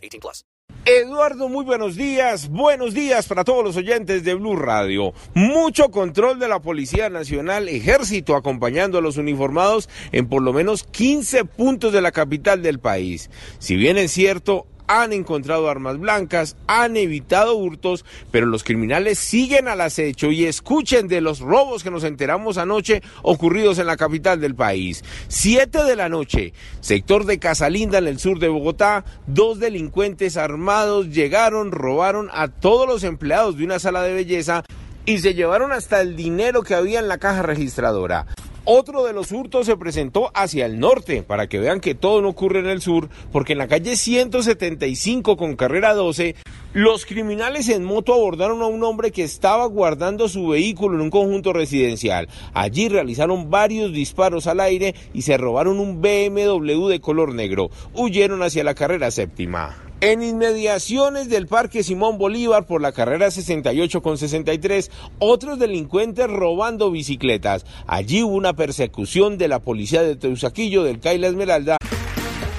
18 plus. Eduardo, muy buenos días. Buenos días para todos los oyentes de Blue Radio. Mucho control de la Policía Nacional, Ejército acompañando a los uniformados en por lo menos 15 puntos de la capital del país. Si bien es cierto, han encontrado armas blancas, han evitado hurtos, pero los criminales siguen al acecho y escuchen de los robos que nos enteramos anoche ocurridos en la capital del país. Siete de la noche, sector de Casalinda en el sur de Bogotá, dos delincuentes armados llegaron, robaron a todos los empleados de una sala de belleza y se llevaron hasta el dinero que había en la caja registradora. Otro de los hurtos se presentó hacia el norte, para que vean que todo no ocurre en el sur, porque en la calle 175 con carrera 12, los criminales en moto abordaron a un hombre que estaba guardando su vehículo en un conjunto residencial. Allí realizaron varios disparos al aire y se robaron un BMW de color negro. Huyeron hacia la carrera séptima. En inmediaciones del Parque Simón Bolívar por la carrera 68 con 63, otros delincuentes robando bicicletas. Allí hubo una persecución de la policía de Teusaquillo del Caila Esmeralda.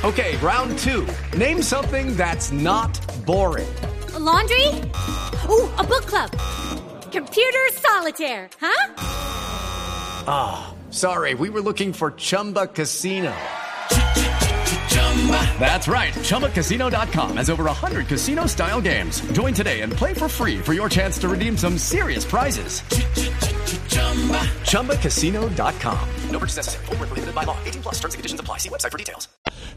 Okay, round two. Name something that's not boring. A laundry? Ooh, a book club. Computer solitaire, huh? Ah, oh, sorry, we were looking for Chumba Casino. That's right. ChumbaCasino.com has over 100 casino style games. Join today and play for free for your chance to redeem some serious prizes. ChumbaCasino.com. No purchase necessary. Full prohibited by law. 18 plus terms and conditions apply. See website for details.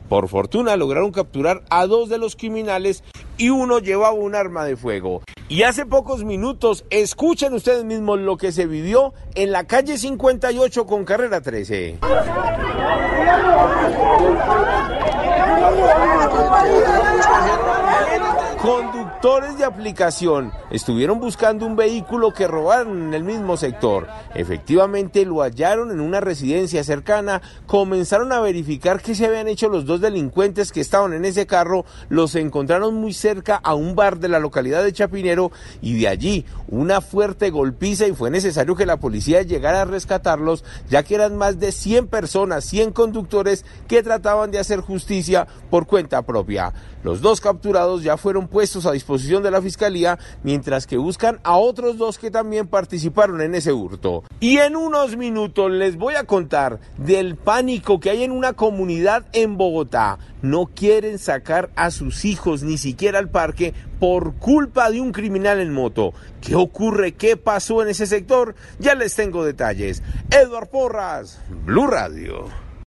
Por fortuna lograron capturar a dos de los criminales y uno llevaba un arma de fuego. Y hace pocos minutos, escuchen ustedes mismos lo que se vivió en la calle 58 con carrera 13. Conductores de aplicación estuvieron buscando un vehículo que robaron en el mismo sector. Efectivamente lo hallaron en una residencia cercana, comenzaron a verificar qué se habían hecho los dos delincuentes que estaban en ese carro, los encontraron muy cerca a un bar de la localidad de Chapinero y de allí una fuerte golpiza y fue necesario que la policía llegara a rescatarlos ya que eran más de 100 personas, 100 conductores que trataban de hacer justicia por cuenta propia. Los dos capturados ya fueron puestos a de la fiscalía, mientras que buscan a otros dos que también participaron en ese hurto. Y en unos minutos les voy a contar del pánico que hay en una comunidad en Bogotá. No quieren sacar a sus hijos ni siquiera al parque por culpa de un criminal en moto. ¿Qué ocurre? ¿Qué pasó en ese sector? Ya les tengo detalles. Edward Porras, Blue Radio.